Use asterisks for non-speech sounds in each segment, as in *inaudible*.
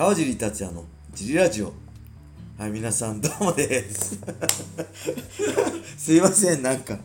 川尻達也のジリラジオ。はい皆さんどうもです。*laughs* すいませんなんか。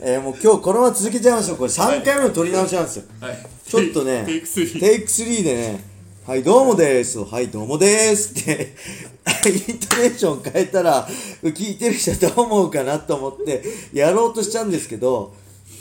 えー、もう今日このまま続けちゃいましょう。これ3回目の撮り直しなんですよ、はい。ちょっとねテイク3テイク3でねはいどうもです。はいどうもです。ってイントネーション変えたら聞いてる人はどう思うかなと思ってやろうとしたんですけど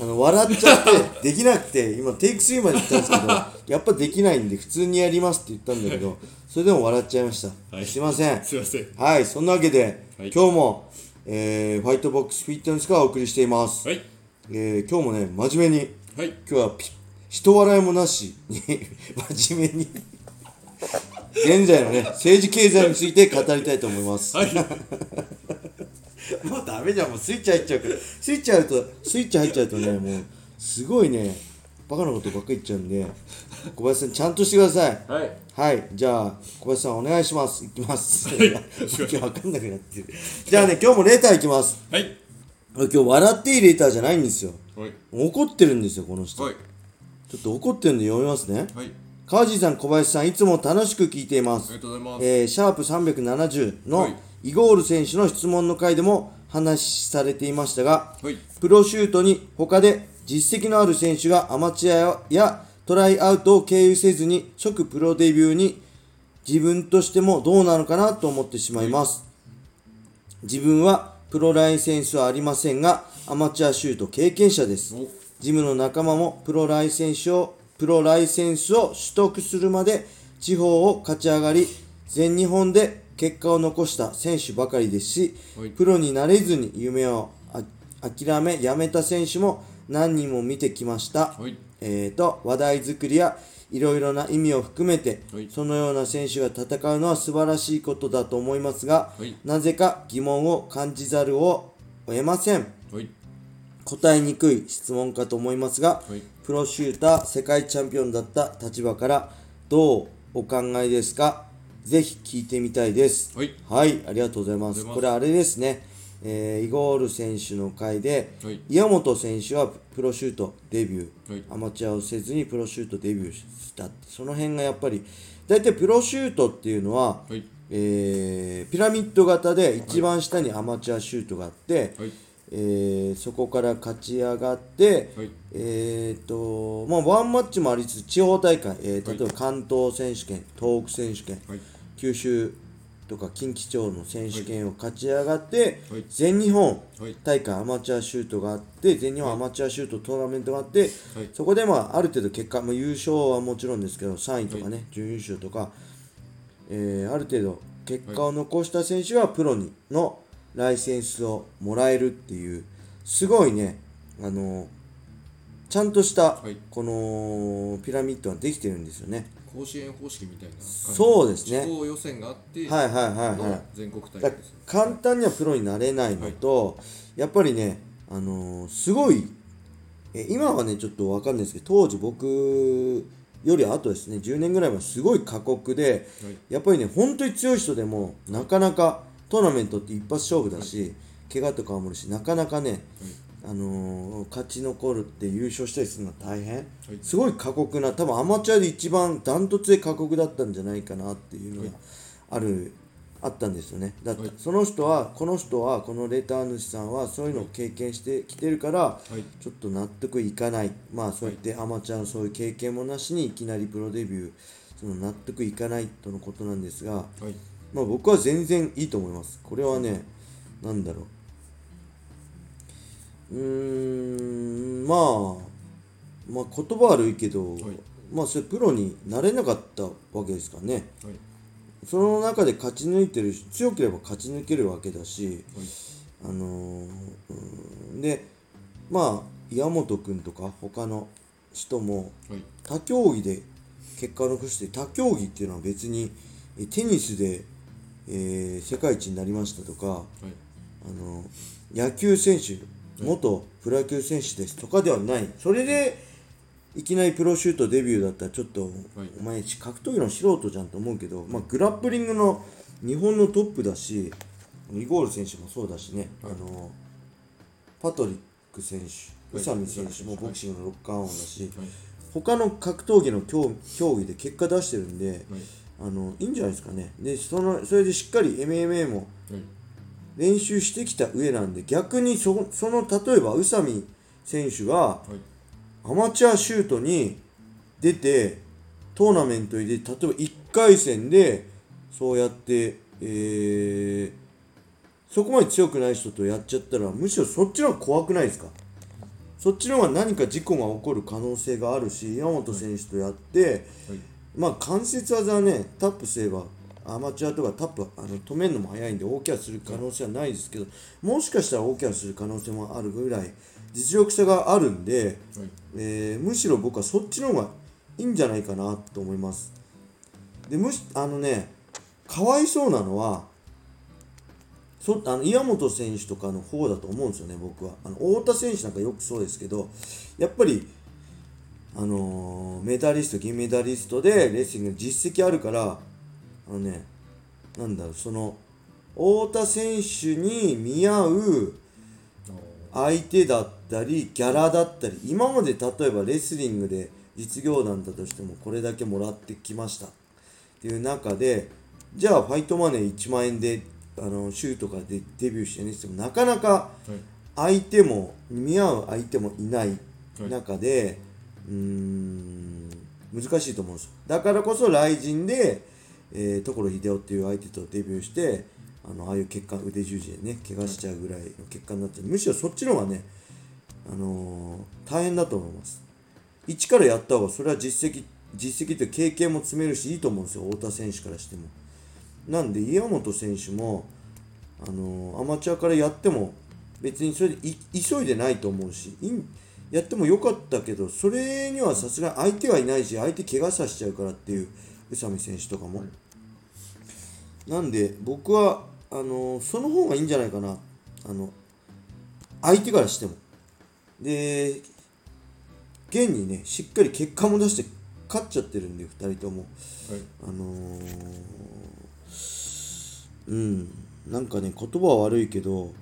あの笑っちゃってできなくて今テイク3まで言ったんですけど *laughs* やっぱできないんで普通にやりますって言ったんだけどそれでも笑っちゃいました、はい。すいません。すいません。はいそんなわけで、はい。今日も、えーファイトボックスフィットネスからお送りしています、はい。えー今日もね真面目にはい。今日はピ人笑いもなしに *laughs* 真面目に現在のね政治経済について語りたいと思います、はい *laughs* *laughs* もうダメじゃんもうスイッチ入っちゃうから。スイッチ入るとスイッチ入っちゃうとねもうすごいねバカなことばっかり言っちゃうんで小林さんちゃんとしてください。はい。はいじゃあ小林さんお願いします。いきます、い。わ *laughs* けわかんなくなってる。じゃあね今日もレーターいきます。はい。今日笑っていいレーターじゃないんですよ。はい。怒ってるんですよこの人、はい。ちょっと怒ってるんで読みますね。はい。川地さん小林さんいつも楽しく聞いています。ありがとうございます。えーシャープ370のはいイゴール選手の質問の回でも話されていましたが、はいプロシュートに他で実績のある選手がアマチュアやトライアウトを経由せずに即プロデビューに自分としてもどうなのかなと思ってしまいます。自分はプロライセンスはありませんが、アマチュアシュート経験者です。おジムの仲間もプロライセンスをプロライセンスを取得するまで地方を勝ち上がり全日本で結果を残した選手ばかりですし、はい。プロになれずに夢をあ諦めやめた選手も何人も見てきました、はい。えー、と話題作りやいろいろな意味を含めて、はい。そのような選手が戦うのは素晴らしいことだと思いますが、はい。なぜか疑問を感じざるを得ません。はい。答えにくい質問かと思いますが、はい。プロシューター世界チャンピオンだった立場からどうお考えですか？ぜひ聞いてみたいです。はい。はいありがとうございます。これあれですね、えーイゴール選手の回で、はい。岩本選手はプロシュートデビュー、はい。アマチュアをせずにプロシュートデビューした。その辺がやっぱり大体プロシュートっていうのは、はい。えーピラミッド型で一番下にアマチュアシュートがあって、はい。えーそこから勝ち上がって、はい。えーっとまあ、ワンマッチもありつつ地方大会、え例えば関東選手権東北選手権、はい九州とか近畿町の選手権を勝ち上がって、はい。全日本はい。大会アマチュアシュートがあって全日本アマチュアシュートトーナメントがあって、はい。そこでまあある程度結果、まあ、優勝はもちろんですけど3位とかね、準優勝とか、えーある程度結果を残した選手がプロにのライセンスをもらえるっていうすごいねあのちゃんとしたはい。このピラミッドができてるんですよね。甲子園方式みたいな感じ。そうですね。地方予選があってはいはいはいはい。の全国大だ会です簡単にはプロになれないのと、やっぱりね、あのーすごいえ今はねちょっとわかんないですけど当時僕より後ですね。10年ぐらい前すごい過酷ではい。やっぱりね本当に強い人でもなかなかトーナメントって一発勝負だし、怪我とかもあるしなかなかね、あのー勝ち残るって優勝したりするのは大変、すごい過酷な多分アマチュアで一番ダントツで過酷だったんじゃないかなっていうのがある、あったんですよね。だってはい。その人はこの人はこのレター主さんはそういうのを経験してきてるから、はい。ちょっと納得いかない。まあそうやってアマチュアのそういう経験もなしにいきなりプロデビューその納得いかないとのことなんですが、はい。まあ、僕は全然いいと思います。これはね、なんだろう。うーん、まあ、まあ、言葉悪いけど、はい。まあ、それプロになれなかったわけですからね。はい。その中で勝ち抜いてるし、強ければ勝ち抜けるわけだし、はい。あのーうんで、まあ、岩本君とか他の人も、はい。他競技で結果を残して他競技っていうのは別にえテニスで、えー世界一になりましたとかはい。あの野球選手元プロ野球選手ですとかではない。それでいきなりプロシュートデビューだったらちょっと、お前格闘技の素人じゃんと思うけど、まあ、グラップリングの日本のトップだしイゴール選手もそうだしね、はい。あのパトリック選手宇佐美選手もはいボクシングの六冠王だし、はい。他の格闘技の競競技で結果出してるんで、はい。あのいいんじゃないですかね。でそのそれでしっかり MMA もはい練習してきた上なんで逆にそその例えば宇佐美選手がはい。アマチュアシュートに出てトーナメントに出て例えば1回戦でそうやって、えーそこまで強くない人とやっちゃったらむしろそっちの方が怖くないですか？そっちの方が何か事故が起こる可能性があるし山本選手とやって、はい。まあ関節技はねタップすればアマチュアとかタップあの止めるのも早いんで大怪我する可能性はないですけどもしかしたら大怪我する可能性もあるぐらい実力差があるんで、はい。えーむしろ僕はそっちの方がいいんじゃないかなと思います。でむしあのねかわいそうなのはそあの岩本選手とかの方だと思うんですよね僕は。あの太田選手なんかよくそうですけどやっぱりあのーメダリスト銀メダリストでレスリングの実績あるからあのねなんだろうその太田選手に見合うあ相手だったりギャラだったり今まで例えばレスリングで実業団だとしてもこれだけもらってきました。っていう中でじゃあファイトマネー1万円であのシュートからでデビューしてねってもなかなか相手も見合う相手もいないはい。中で、うーん難しいと思うんですよ。だからこそ雷神で、えー、所秀夫っていう相手とデビューしてあのああいう血管腕十字でね怪我しちゃうぐらいの血管になってむしろそっちの方がね、あのー大変だと思います。一からやった方がそれは実績実績って経験も積めるしいいと思うんですよ。太田選手からしても。なんで岩本選手も、あのーアマチュアからやっても別にそれでい急いでないと思うしいんやってもよかったけどそれにはさすがに相手はいないし相手怪我させちゃうからっていう宇佐美選手とかも、なんで僕はあのーその方がいいんじゃないかな。あの相手からしても。で現にねしっかり結果も出して勝っちゃってるんで2人とも。はい。あのーうん。なんかね言葉は悪いけどはい。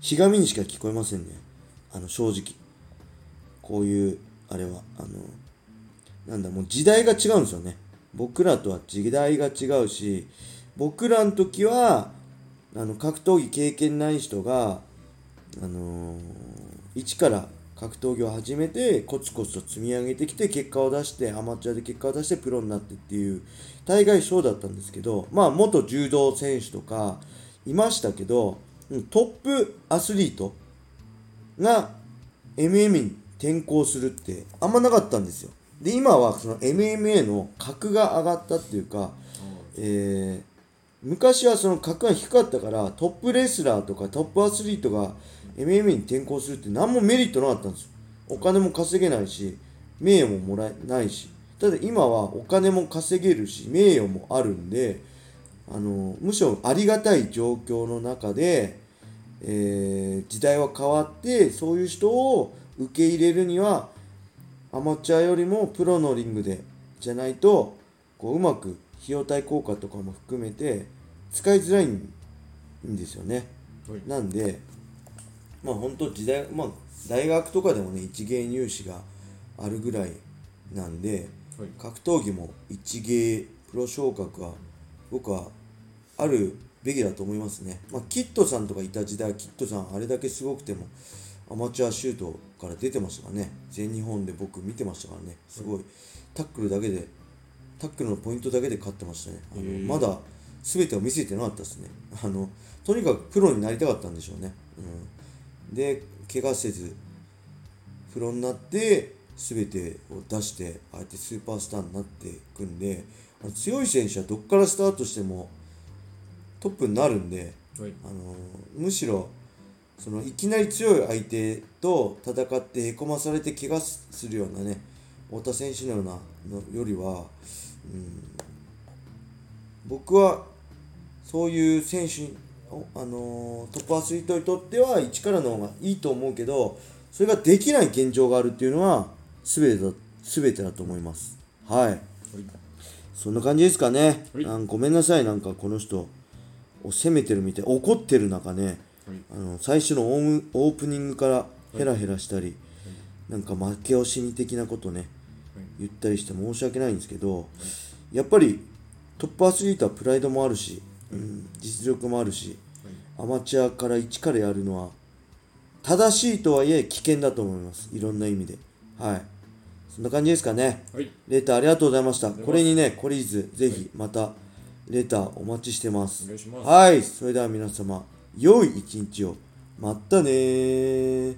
ひがみにしか聞こえませんね。あの正直。こういうあれはあのなんだもう時代が違うんですよね。僕らとは時代が違うし僕らの時はあの格闘技経験ない人があのー一から格闘技を始めてコツコツと積み上げてきて結果を出してアマチュアで結果を出してプロになってっていう大概そうだったんですけどまあ元柔道選手とかいましたけどトップアスリートが MM に転向するってあんまなかったんですよ。で今はその MMA の格が上がったっていうかえー昔はその格が低かったからトップレスラーとかトップアスリートが MMA に転向するって何もメリットなかったんですよ。お金も稼げないし名誉ももらえないし。ただ今はお金も稼げるし名誉もあるんであのむしろありがたい状況の中で、えー時代は変わってそういう人を受け入れるにはアマチュアよりもプロのリングでじゃないとこううまく費用対効果とかも含めて使いづらいんですよね。はいなんでまあ本当時代まあ大学とかでもね一芸入試があるぐらいなんではい格闘技も一芸プロ昇格は僕はあるべきだと思いますね。まあキッドさんとかいた時代キッドさんあれだけすごくてもアマチュアシュートから出てましたからね。全日本で僕見てましたからね。すごい。タックルだけでタックルのポイントだけで勝ってましたね。あのまだ全てを見せてなかったですね。あのとにかくプロになりたかったんでしょうね、うん、で怪我せずプロになって全てを出してああやってスーパースターになっていくんであの強い選手はどっからスタートしてもトップになるんではい。あのむしろそのいきなり強い相手と戦ってへこまされて怪我するようなね太田選手のようなのよりは、うん、僕はそういう選手あのトップアスリートにとっては一からの方がいいと思うけどそれができない現状があるっていうのは全てだ全てだと思います。はい。はい。そんな感じですかね、はい。ごめんなさい。なんかこの人を責めてるみたい怒ってる中ねはいあの最初のオームオープニングからヘラヘラしたり、なんか負け惜しみ的なことねはい言ったりして申し訳ないんですけどやっぱりトップアスリートはプライドもあるし、うん、実力もあるしアマチュアから一からやるのは正しいとはいえ危険だと思います。いろんな意味で。はい。そんな感じですかね。はい。レターありがとうございました。これにね懲りずぜひまたレターお待ちしてます。お願いします。はい。それでは皆様良い一日を。またねー。